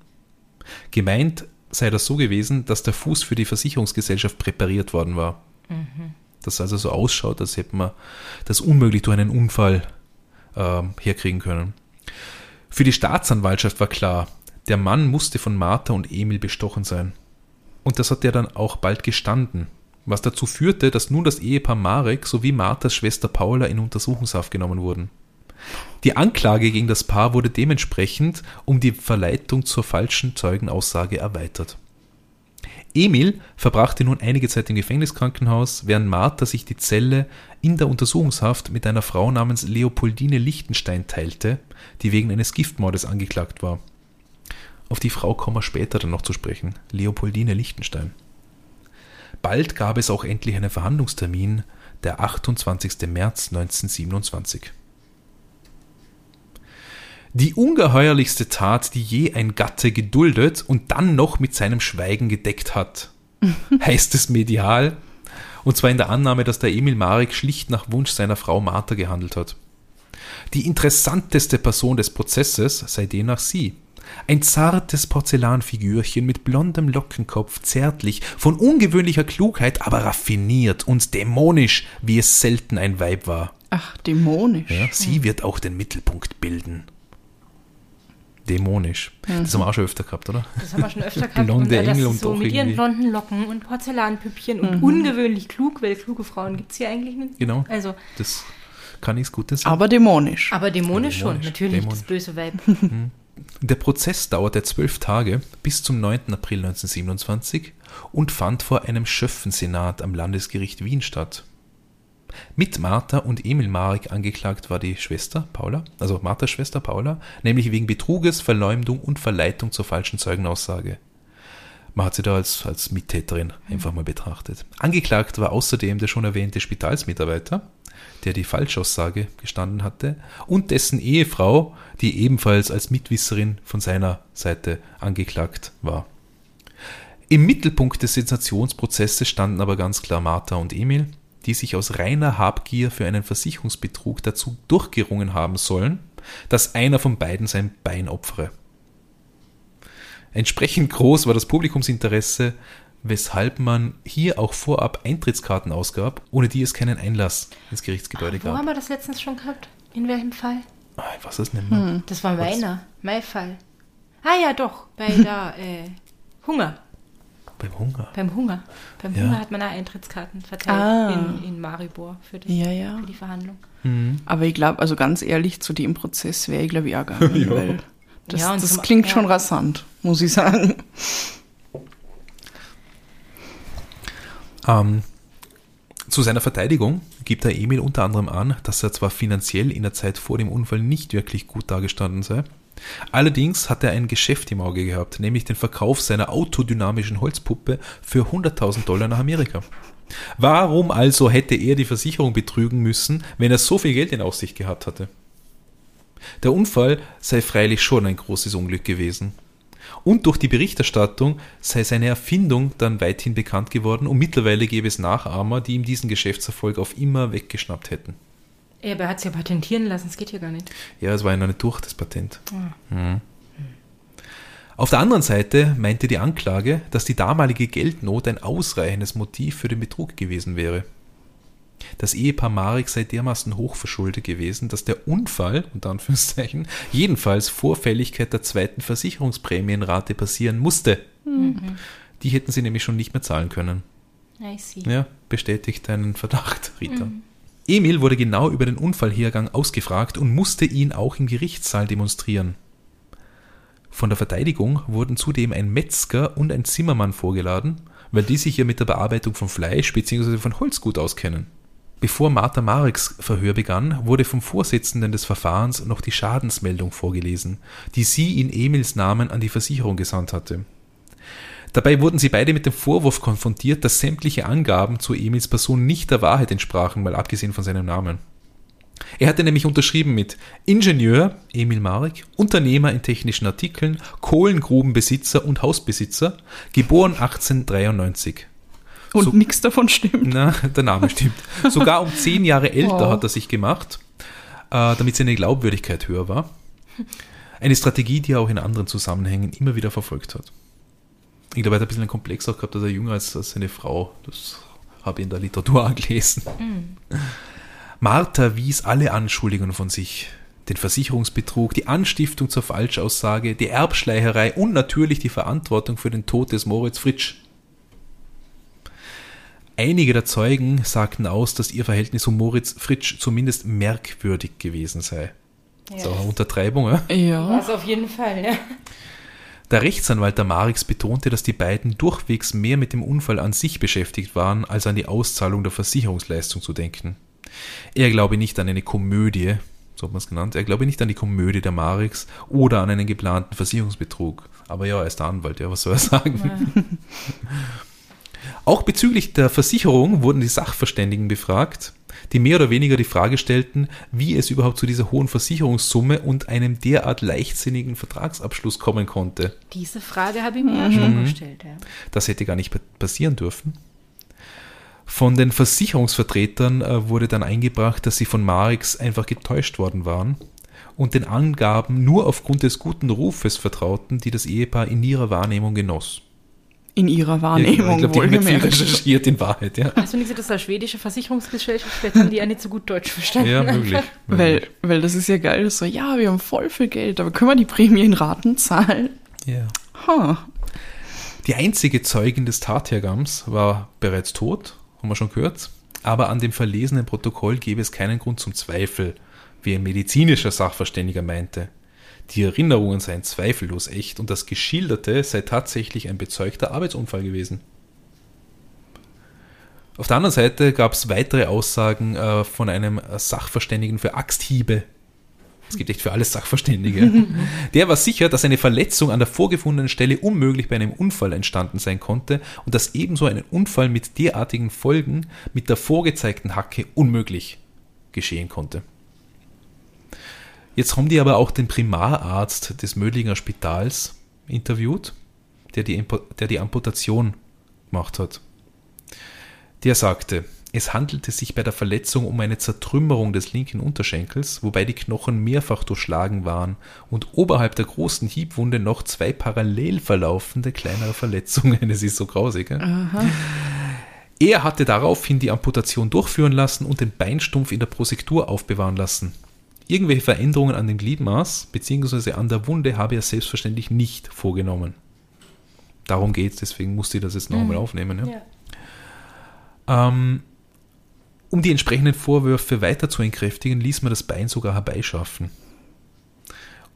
Gemeint sei das so gewesen, dass der Fuß für die Versicherungsgesellschaft präpariert worden war. Mhm. Das also so ausschaut, als hätte man das unmöglich durch einen Unfall äh, herkriegen können. Für die Staatsanwaltschaft war klar, der Mann musste von Martha und Emil bestochen sein. Und das hat er dann auch bald gestanden, was dazu führte, dass nun das Ehepaar Marek sowie Marthas Schwester Paula in Untersuchungshaft genommen wurden. Die Anklage gegen das Paar wurde dementsprechend um die Verleitung zur falschen Zeugenaussage erweitert. Emil verbrachte nun einige Zeit im Gefängniskrankenhaus, während Martha sich die Zelle in der Untersuchungshaft mit einer Frau namens Leopoldine Lichtenstein teilte, die wegen eines Giftmordes angeklagt war. Auf die Frau kommen wir später dann noch zu sprechen. Leopoldine Lichtenstein. Bald gab es auch endlich einen Verhandlungstermin, der 28. März 1927. Die ungeheuerlichste Tat, die je ein Gatte geduldet und dann noch mit seinem Schweigen gedeckt hat, *laughs* heißt es medial, und zwar in der Annahme, dass der Emil Marek schlicht nach Wunsch seiner Frau Martha gehandelt hat. Die interessanteste Person des Prozesses sei demnach sie. Ein zartes Porzellanfigürchen mit blondem Lockenkopf, zärtlich, von ungewöhnlicher Klugheit, aber raffiniert und dämonisch, wie es selten ein Weib war. Ach, dämonisch. Ja, sie wird auch den Mittelpunkt bilden. Dämonisch. Mhm. Das haben wir auch schon öfter gehabt, oder? Das haben wir schon öfter *laughs* gehabt. Blonde und, Engel und so mit ihren blonden Locken und Porzellanpüppchen und mhm. ungewöhnlich klug, weil kluge Frauen gibt es hier eigentlich nicht. Genau. Also, das kann nichts Gutes sein. Aber dämonisch. Aber dämonisch, ja, dämonisch schon, natürlich, dämonisch. das böse Weib. Mhm. *laughs* Der Prozess dauerte zwölf Tage bis zum 9. April 1927 und fand vor einem Schöffensenat am Landesgericht Wien statt. Mit Martha und Emil Marek angeklagt war die Schwester Paula, also Marthas Schwester Paula, nämlich wegen Betruges, Verleumdung und Verleitung zur falschen Zeugenaussage. Man hat sie da als, als Mittäterin einfach mal betrachtet. Angeklagt war außerdem der schon erwähnte Spitalsmitarbeiter, der die Falschaussage gestanden hatte, und dessen Ehefrau, die ebenfalls als Mitwisserin von seiner Seite angeklagt war. Im Mittelpunkt des Sensationsprozesses standen aber ganz klar Martha und Emil, die sich aus reiner Habgier für einen Versicherungsbetrug dazu durchgerungen haben sollen, dass einer von beiden sein Bein opfere. Entsprechend groß war das Publikumsinteresse, weshalb man hier auch vorab Eintrittskarten ausgab, ohne die es keinen Einlass ins Gerichtsgebäude Ach, wo gab. Wo haben wir das letztens schon gehabt? In welchem Fall? Ah, ich weiß es nicht mehr. Hm. Das war meiner, mein Fall. Ah ja, doch, bei *laughs* der äh, Hunger. Beim Hunger? Beim Hunger. Beim ja. Hunger hat man auch Eintrittskarten verteilt ah. in, in Maribor für, das, ja, ja. für die Verhandlung. Mhm. Aber ich glaube, also ganz ehrlich, zu dem Prozess wäre ich, glaube ich, auch gegangen, *laughs* weil das, das klingt schon rasant, muss ich sagen. Ähm, zu seiner Verteidigung gibt der Emil unter anderem an, dass er zwar finanziell in der Zeit vor dem Unfall nicht wirklich gut dargestanden sei, allerdings hat er ein Geschäft im Auge gehabt, nämlich den Verkauf seiner autodynamischen Holzpuppe für 100.000 Dollar nach Amerika. Warum also hätte er die Versicherung betrügen müssen, wenn er so viel Geld in Aussicht gehabt hatte? Der Unfall sei freilich schon ein großes Unglück gewesen und durch die Berichterstattung sei seine Erfindung dann weithin bekannt geworden und mittlerweile gäbe es Nachahmer, die ihm diesen Geschäftserfolg auf immer weggeschnappt hätten. Ja, aber er hat es ja patentieren lassen, es geht ja gar nicht. Ja, es war ja noch nicht durch, das Patent. Ah. Mhm. Auf der anderen Seite meinte die Anklage, dass die damalige Geldnot ein ausreichendes Motiv für den Betrug gewesen wäre. Das Ehepaar Marek sei dermaßen hochverschuldet gewesen, dass der Unfall, unter Anführungszeichen, jedenfalls vor Fälligkeit der zweiten Versicherungsprämienrate passieren musste. Mhm. Die hätten sie nämlich schon nicht mehr zahlen können. I see. Ja, bestätigt deinen Verdacht, Rita. Mhm. Emil wurde genau über den Unfallhergang ausgefragt und musste ihn auch im Gerichtssaal demonstrieren. Von der Verteidigung wurden zudem ein Metzger und ein Zimmermann vorgeladen, weil die sich ja mit der Bearbeitung von Fleisch bzw. von Holz gut auskennen. Bevor Martha Mareks Verhör begann, wurde vom Vorsitzenden des Verfahrens noch die Schadensmeldung vorgelesen, die sie in Emils Namen an die Versicherung gesandt hatte. Dabei wurden sie beide mit dem Vorwurf konfrontiert, dass sämtliche Angaben zu Emils Person nicht der Wahrheit entsprachen, mal abgesehen von seinem Namen. Er hatte nämlich unterschrieben mit Ingenieur Emil Marek, Unternehmer in technischen Artikeln, Kohlengrubenbesitzer und Hausbesitzer, geboren 1893. Und so, nichts davon stimmt. Na, der Name stimmt. Sogar um zehn Jahre älter wow. hat er sich gemacht, äh, damit seine Glaubwürdigkeit höher war. Eine Strategie, die er auch in anderen Zusammenhängen immer wieder verfolgt hat. Ich glaube, er hat ein bisschen einen Komplex auch gehabt, dass er jünger ist als seine Frau. Das habe ich in der Literatur angelesen. Mhm. Martha wies alle Anschuldigungen von sich. Den Versicherungsbetrug, die Anstiftung zur Falschaussage, die Erbschleicherei und natürlich die Verantwortung für den Tod des Moritz Fritsch Einige der Zeugen sagten aus, dass ihr Verhältnis zu Moritz Fritsch zumindest merkwürdig gewesen sei. Ja. So eine Untertreibung, ja? Ja. Also auf jeden Fall, ja. Der Rechtsanwalt der Marix betonte, dass die beiden durchwegs mehr mit dem Unfall an sich beschäftigt waren, als an die Auszahlung der Versicherungsleistung zu denken. Er glaube nicht an eine Komödie, so hat man es genannt, er glaube nicht an die Komödie der Marix oder an einen geplanten Versicherungsbetrug. Aber ja, er ist der Anwalt, ja, was soll er sagen? Ja. *laughs* Auch bezüglich der Versicherung wurden die Sachverständigen befragt, die mehr oder weniger die Frage stellten, wie es überhaupt zu dieser hohen Versicherungssumme und einem derart leichtsinnigen Vertragsabschluss kommen konnte. Diese Frage habe ich mir mhm. schon gestellt. Ja. Das hätte gar nicht passieren dürfen. Von den Versicherungsvertretern äh, wurde dann eingebracht, dass sie von Marix einfach getäuscht worden waren und den Angaben nur aufgrund des guten Rufes vertrauten, die das Ehepaar in ihrer Wahrnehmung genoss. In ihrer Wahrnehmung, ja, ich glaube, die haben viel recherchiert in Wahrheit, ja. Also nicht das als schwedische Versicherungsgesellschaft, vielleicht haben die ja nicht so gut Deutsch verstanden. Ja, möglich. *laughs* Weil, weil das ist ja geil, so, ja, wir haben voll viel Geld, aber können wir die Prämie in Raten zahlen? Ja. Huh. Die einzige Zeugin des Tathergangs war bereits tot, haben wir schon gehört, aber an dem verlesenen Protokoll gäbe es keinen Grund zum Zweifel, wie ein medizinischer Sachverständiger meinte. Die Erinnerungen seien zweifellos echt und das Geschilderte sei tatsächlich ein bezeugter Arbeitsunfall gewesen. Auf der anderen Seite gab es weitere Aussagen äh, von einem Sachverständigen für Axthiebe. Es gibt echt für alles Sachverständige. *laughs* Der war sicher, dass eine Verletzung an der vorgefundenen Stelle unmöglich bei einem Unfall entstanden sein konnte und dass ebenso ein Unfall mit derartigen Folgen mit der vorgezeigten Hacke unmöglich geschehen konnte. Jetzt haben die aber auch den Primararzt des Mödlinger Spitals interviewt, der die, der die Amputation gemacht hat. Der sagte, es handelte sich bei der Verletzung um eine Zertrümmerung des linken Unterschenkels, wobei die Knochen mehrfach durchschlagen waren und oberhalb der großen Hiebwunde noch zwei parallel verlaufende kleinere Verletzungen. *laughs* Es ist so grausig. Er hatte daraufhin die Amputation durchführen lassen und den Beinstumpf in der Prosektur aufbewahren lassen. Irgendwelche Veränderungen an dem Gliedmaß bzw. an der Wunde habe er selbstverständlich nicht vorgenommen. Darum geht es, deswegen musste ich das jetzt nochmal mhm. aufnehmen. Ja. Ja. Ähm, um die entsprechenden Vorwürfe weiter zu entkräftigen, ließ man das Bein sogar herbeischaffen.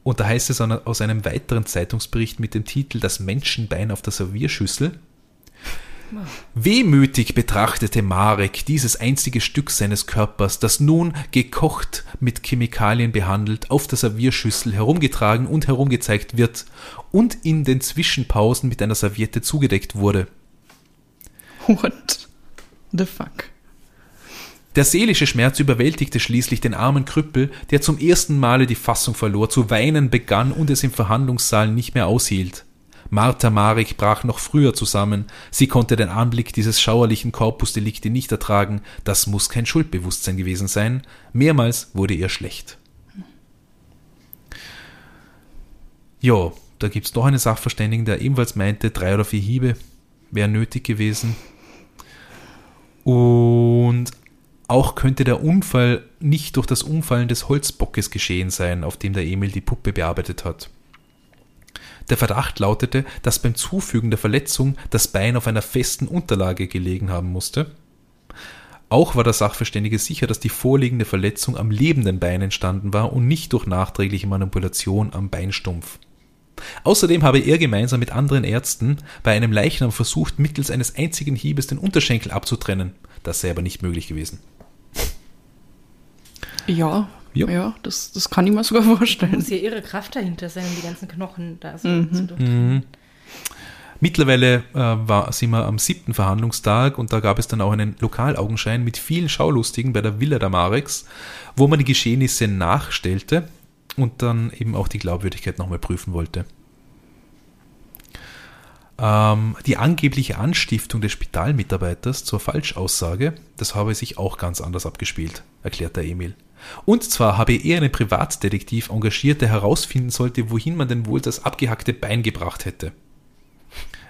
Und da heißt es aus einem weiteren Zeitungsbericht mit dem Titel Das Menschenbein auf der Servierschüssel, Wehmütig betrachtete Marek dieses einzige Stück seines Körpers, das nun, gekocht, mit Chemikalien behandelt, auf der Servierschüssel herumgetragen und herumgezeigt wird und in den Zwischenpausen mit einer Serviette zugedeckt wurde. What the fuck? Der seelische Schmerz überwältigte schließlich den armen Krüppel, der zum ersten Male die Fassung verlor, zu weinen begann und es im Verhandlungssaal nicht mehr aushielt. Martha Marek brach noch früher zusammen. Sie konnte den Anblick dieses schauerlichen Korpusdelikte nicht ertragen. Das muss kein Schuldbewusstsein gewesen sein. Mehrmals wurde ihr schlecht. Jo, da gibt es noch einen Sachverständigen, der ebenfalls meinte, drei oder vier Hiebe wären nötig gewesen. Und auch könnte der Unfall nicht durch das Umfallen des Holzbockes geschehen sein, auf dem der Emil die Puppe bearbeitet hat. Der Verdacht lautete, dass beim Zufügen der Verletzung das Bein auf einer festen Unterlage gelegen haben musste. Auch war der Sachverständige sicher, dass die vorliegende Verletzung am lebenden Bein entstanden war und nicht durch nachträgliche Manipulation am Beinstumpf. Außerdem habe er gemeinsam mit anderen Ärzten bei einem Leichnam versucht, mittels eines einzigen Hiebes den Unterschenkel abzutrennen. Das sei aber nicht möglich gewesen. Ja, ja, ja das, das kann ich mir sogar *laughs* vorstellen. Muss ja ihre Kraft dahinter sein, um die ganzen Knochen da so mhm. zu mhm. Mittlerweile äh, war, sind wir am siebten Verhandlungstag und da gab es dann auch einen Lokalaugenschein mit vielen Schaulustigen bei der Villa der Marex, wo man die Geschehnisse nachstellte und dann eben auch die Glaubwürdigkeit nochmal prüfen wollte. Ähm, die angebliche Anstiftung des Spitalmitarbeiters zur Falschaussage, das habe sich auch ganz anders abgespielt, erklärt der Emil. Und zwar habe er einen Privatdetektiv engagiert, der herausfinden sollte, wohin man denn wohl das abgehackte Bein gebracht hätte.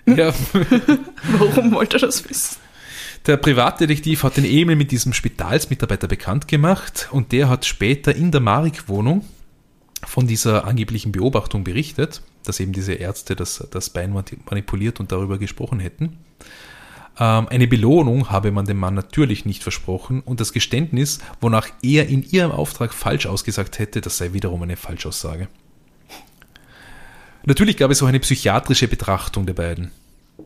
Ja. *laughs* Warum wollte er das wissen? Der Privatdetektiv hat den Emil mit diesem Spitalsmitarbeiter bekannt gemacht und der hat später in der Marik-Wohnung von dieser angeblichen Beobachtung berichtet, dass eben diese Ärzte das, das Bein manipuliert und darüber gesprochen hätten. Ähm, eine Belohnung habe man dem Mann natürlich nicht versprochen und das Geständnis, wonach er in ihrem Auftrag falsch ausgesagt hätte, das sei wiederum eine Falschaussage. Natürlich gab es auch eine psychiatrische Betrachtung der beiden.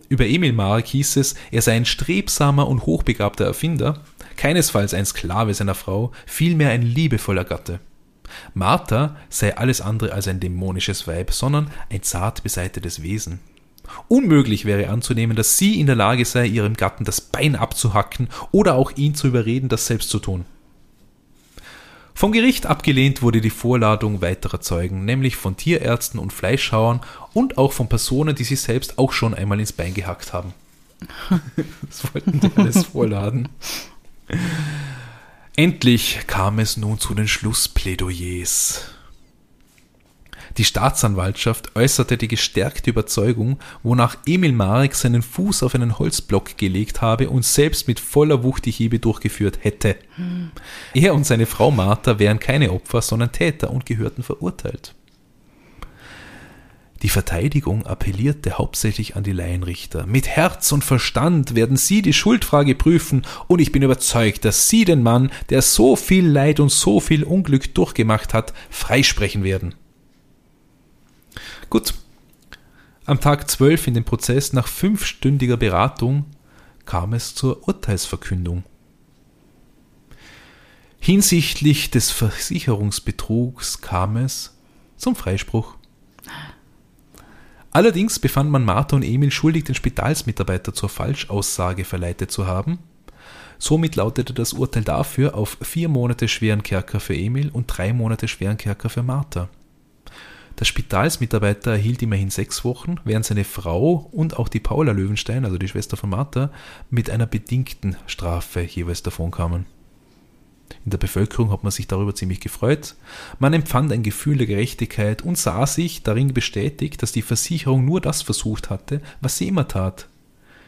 Über Emil Mark hieß es, er sei ein strebsamer und hochbegabter Erfinder, keinesfalls ein Sklave seiner Frau, vielmehr ein liebevoller Gatte. Martha sei alles andere als ein dämonisches Weib, sondern ein zart beseitetes Wesen. Unmöglich wäre anzunehmen, dass sie in der Lage sei, ihrem Gatten das Bein abzuhacken oder auch ihn zu überreden, das selbst zu tun. Vom Gericht abgelehnt wurde die Vorladung weiterer Zeugen, nämlich von Tierärzten und Fleischhauern und auch von Personen, die sich selbst auch schon einmal ins Bein gehackt haben. *laughs* Das wollten die alles vorladen. Endlich kam es nun zu den Schlussplädoyers. Die Staatsanwaltschaft äußerte die gestärkte Überzeugung, wonach Emil Marek seinen Fuß auf einen Holzblock gelegt habe und selbst mit voller Wucht die Hiebe durchgeführt hätte. Hm. Er und seine Frau Martha wären keine Opfer, sondern Täter und gehörten verurteilt. Die Verteidigung appellierte hauptsächlich an die Laienrichter. Mit Herz und Verstand werden Sie die Schuldfrage prüfen, und ich bin überzeugt, dass Sie den Mann, der so viel Leid und so viel Unglück durchgemacht hat, freisprechen werden. Gut. Am Tag 12 in dem Prozess, nach fünfstündiger Beratung, kam es zur Urteilsverkündung. Hinsichtlich des Versicherungsbetrugs kam es zum Freispruch. Allerdings befand man Martha und Emil schuldig, den Spitalsmitarbeiter zur Falschaussage verleitet zu haben. Somit lautete das Urteil dafür auf vier Monate schweren Kerker für Emil und drei Monate schweren Kerker für Martha. Der Spitalsmitarbeiter erhielt immerhin sechs Wochen, während seine Frau und auch die Paula Löwenstein, also die Schwester von Martha, mit einer bedingten Strafe jeweils davonkamen. In der Bevölkerung hat man sich darüber ziemlich gefreut. Man empfand ein Gefühl der Gerechtigkeit und sah sich darin bestätigt, dass die Versicherung nur das versucht hatte, was sie immer tat,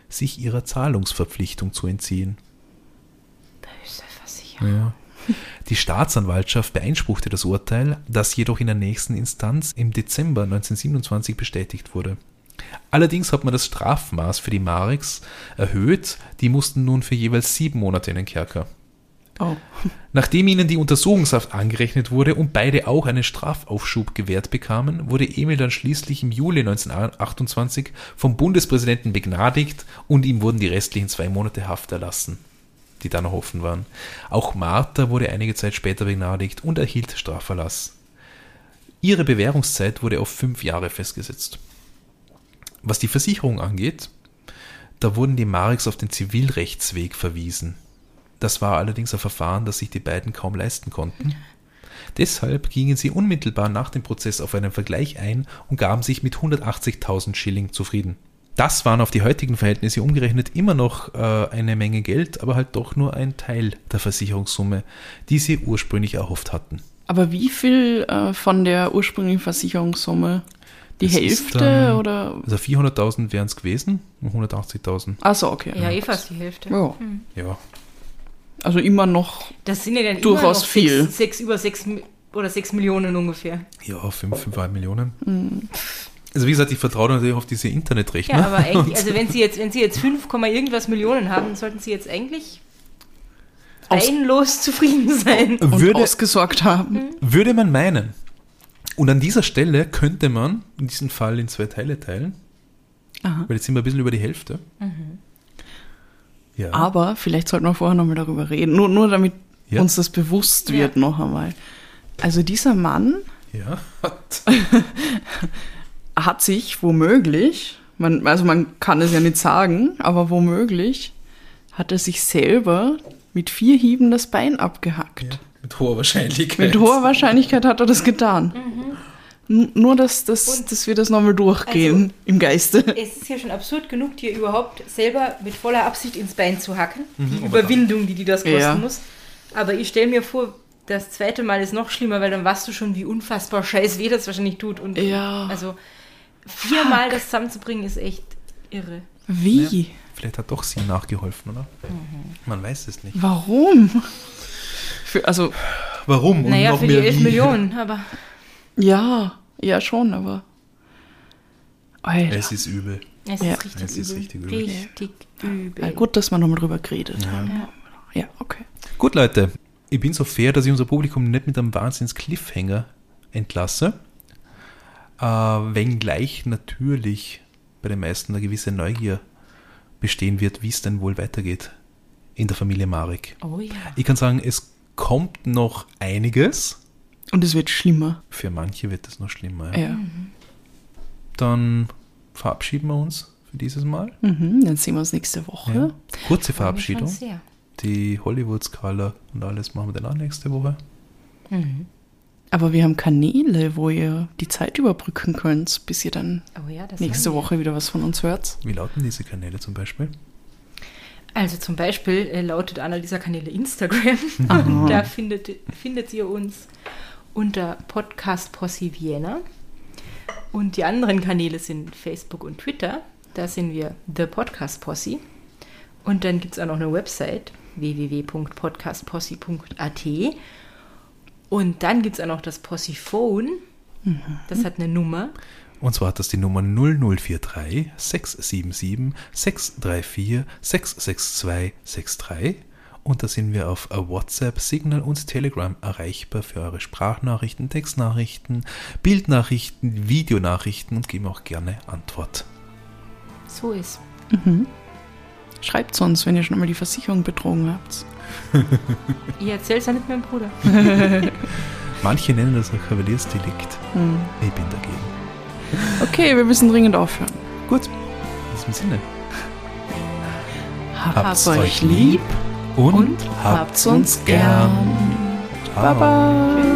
sich ihrer Zahlungsverpflichtung zu entziehen. Böse Versicherung. Ja. Die Staatsanwaltschaft beeinspruchte das Urteil, das jedoch in der nächsten Instanz im Dezember 1927 bestätigt wurde. Allerdings hat man das Strafmaß für die Mareks erhöht, die mussten nun für jeweils sieben Monate in den Kerker. Oh. Nachdem ihnen die Untersuchungshaft angerechnet wurde und beide auch einen Strafaufschub gewährt bekamen, wurde Emil dann schließlich im Juli 1928 vom Bundespräsidenten begnadigt und ihm wurden die restlichen zwei Monate Haft erlassen die dann noch offen waren. Auch Martha wurde einige Zeit später begnadigt und erhielt Strafverlass. Ihre Bewährungszeit wurde auf fünf Jahre festgesetzt. Was die Versicherung angeht, da wurden die Mareks auf den Zivilrechtsweg verwiesen. Das war allerdings ein Verfahren, das sich die beiden kaum leisten konnten. Deshalb gingen sie unmittelbar nach dem Prozess auf einen Vergleich ein und gaben sich mit 180.000 Schilling zufrieden. Das waren auf die heutigen Verhältnisse umgerechnet immer noch äh, eine Menge Geld, aber halt doch nur ein Teil der Versicherungssumme, die sie ursprünglich erhofft hatten. Aber wie viel äh, von der ursprünglichen Versicherungssumme? Die das Hälfte dann, oder? Also 400.000 wären es gewesen, 180.000. Achso, okay. Ja, eh fast die Hälfte. Ja. Mhm. ja. Also immer noch das sind ja dann durchaus viel. Sechs, sechs, über 6 oder 6 Millionen ungefähr. Ja, 5, 5,5 Millionen. Mhm. Also wie gesagt, ich vertraue natürlich auf diese Internetrechner. Ja, aber eigentlich, also *laughs* wenn Sie jetzt, wenn Sie jetzt 5, irgendwas Millionen haben, sollten Sie jetzt eigentlich einlos zufrieden sein. Und würde, ausgesorgt haben. Mhm. Würde man meinen. Und an dieser Stelle könnte man in diesem Fall in zwei Teile teilen. Aha. Weil jetzt sind wir ein bisschen über die Hälfte. Mhm. Ja. Aber vielleicht sollten wir vorher nochmal darüber reden. Nur, nur damit ja. uns das bewusst wird ja. noch einmal. Also dieser Mann ja. *laughs* hat *laughs* sich womöglich, man, also man kann es ja nicht sagen, aber womöglich hat er sich selber mit vier Hieben das Bein abgehackt. Ja, mit hoher Wahrscheinlichkeit. Mit hoher Wahrscheinlichkeit hat er das getan. Mhm. Nur, dass, dass, dass wir das nochmal durchgehen also, im Geiste. *laughs* Es ist ja schon absurd genug, dir überhaupt selber mit voller Absicht ins Bein zu hacken. Mhm, die Überwindung, die, die das kosten ja. muss. Aber ich stelle mir vor, das zweite Mal ist noch schlimmer, weil dann weißt du schon, wie unfassbar scheiß weh das wahrscheinlich tut. Und, ja. Also, viermal das zusammenzubringen ist echt irre. Wie? Ja, vielleicht hat doch sie nachgeholfen, oder? Mhm. Man weiß es nicht. Warum? Für, also. Warum? Und naja, für die 11 Millionen, aber. Ja, ja schon, aber. Alter. Es ist übel. Es ja. ist richtig es ist übel. Richtig übel. Richtig übel. Ja, gut, dass wir nochmal drüber geredet ja. Ja, okay. Gut, Leute. Ich bin so fair, dass ich unser Publikum nicht mit einem Wahnsinns-Cliffhanger entlasse. Äh, wenngleich natürlich bei den meisten eine gewisse Neugier bestehen wird, wie es denn wohl weitergeht in der Familie Marek. Oh ja. Ich kann sagen, es kommt noch einiges. Und es wird schlimmer. Für manche wird es noch schlimmer. Ja. ja. Mhm. Dann verabschieden wir uns für dieses Mal. Mhm, dann sehen wir uns nächste Woche. Ja. Kurze Verabschiedung. Die Hollywood-Skala und alles machen wir dann auch nächste Woche. Mhm. Aber wir haben Kanäle, wo ihr die Zeit überbrücken könnt, bis ihr dann Oh ja, das nächste. Woche wieder was von uns hört. Wie lauten diese Kanäle zum Beispiel? Also zum Beispiel äh, lautet einer dieser Kanäle Instagram. *laughs* Aha. da findet, findet ihr uns unter Podcast Posse Vienna. Und die anderen Kanäle sind Facebook und Twitter. Da sind wir The Podcast Posse. Und dann gibt es auch noch eine Website www.podcastposse.at. Und dann gibt es auch noch das Possiphone. Das hat eine Nummer. Und zwar hat das die Nummer 0043 677 634 662 63. Und da sind wir auf WhatsApp, Signal und Telegram erreichbar für eure Sprachnachrichten, Textnachrichten, Bildnachrichten, Videonachrichten und geben auch gerne Antwort. So ist. Schreibt uns, wenn ihr schon einmal die Versicherung betrogen habt. *laughs* Ihr erzählt es ja nicht meinem Bruder. *laughs* Manche nennen das auch Kavaliersdelikt. Ich bin dagegen. Okay, wir müssen dringend aufhören. Gut, in diesem Sinne. Habt's euch lieb und, und habt's uns gern. Ciao. Baba.